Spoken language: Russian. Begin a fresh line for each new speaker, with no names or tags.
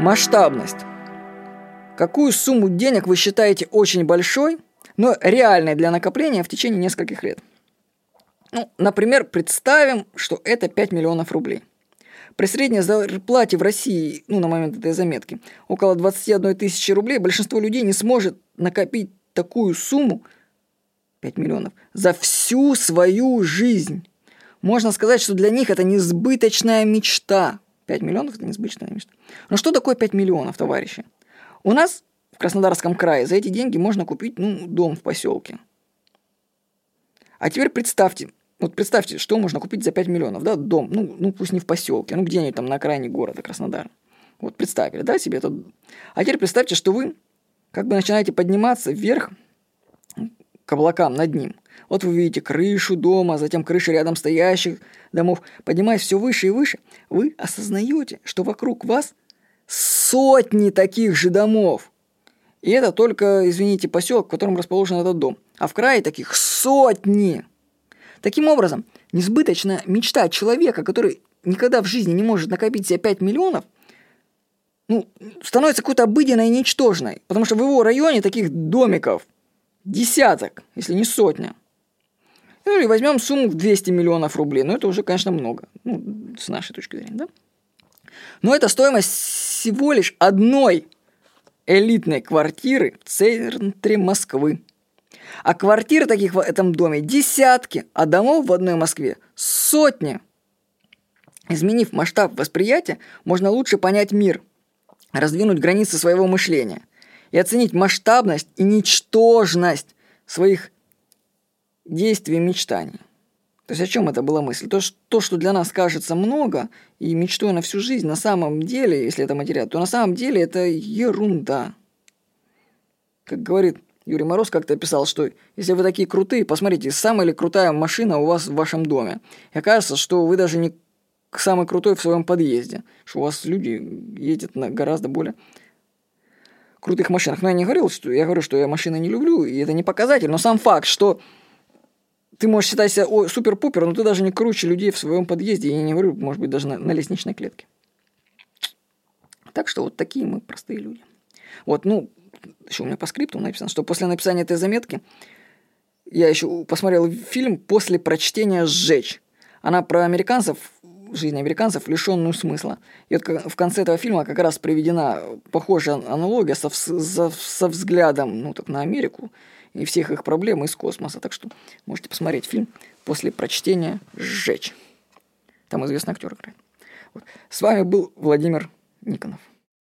Масштабность. Какую сумму денег вы считаете очень большой, но реальной для накопления в течение нескольких лет? Ну, например, представим, что это 5 миллионов рублей. При средней зарплате в России, ну, на момент этой заметки, около 21 тысячи рублей, большинство людей не сможет накопить такую сумму, 5 миллионов, за всю свою жизнь. Можно сказать, что для них это несбыточная мечта. 5 миллионов – это несбыточная мечта. Но что такое 5 миллионов, товарищи? У нас в Краснодарском крае за эти деньги можно купить ну, дом в поселке. А теперь представьте, вот представьте, что можно купить за 5 миллионов, да, дом, ну, ну пусть не в поселке, ну где-нибудь там на окраине города Краснодар. Вот представили, да, себе это. А теперь представьте, что вы как бы начинаете подниматься вверх к облакам над ним. Вот вы видите крышу дома, затем крыши рядом стоящих домов. Поднимаясь все выше и выше, вы осознаете, что вокруг вас сотни таких же домов. И это только, извините, поселок, в котором расположен этот дом. А в крае таких сотни. Таким образом, несбыточная мечта человека, который никогда в жизни не может накопить себе 5 миллионов, ну, становится какой-то обыденной и ничтожной. Потому что в его районе таких домиков десяток, если не сотня. Ну или возьмем сумму в 200 миллионов рублей. Ну это уже, конечно, много. Ну, с нашей точки зрения, да? Но это стоимость всего лишь одной элитной квартиры в центре Москвы. А квартир таких в этом доме десятки, а домов в одной Москве сотни. Изменив масштаб восприятия, можно лучше понять мир, раздвинуть границы своего мышления и оценить масштабность и ничтожность своих действий и мечтаний. То есть о чем это была мысль? То, что, то, что для нас кажется много и мечтой на всю жизнь, на самом деле, если это материал, то на самом деле это ерунда. Как говорит Юрий Мороз как-то писал, что если вы такие крутые, посмотрите, самая ли крутая машина у вас в вашем доме. И окажется, что вы даже не самый крутой в своем подъезде, что у вас люди ездят на гораздо более крутых машинах. Но я не говорил, что я говорю, что я машины не люблю, и это не показатель, но сам факт, что ты можешь считать себя супер-пупер, но ты даже не круче людей в своем подъезде, я не говорю, может быть, даже на, на лестничной клетке. Так что вот такие мы простые люди. Вот, ну, еще у меня по скрипту написано, что после написания этой заметки я еще посмотрел фильм «После прочтения сжечь». Она про американцев, жизнь американцев, лишенную смысла. И вот в конце этого фильма как раз приведена похожая аналогия со, со, со взглядом ну, так, на Америку и всех их проблем из космоса. Так что можете посмотреть фильм «После прочтения сжечь». Там известный актер играет. Вот. С вами был Владимир Никонов.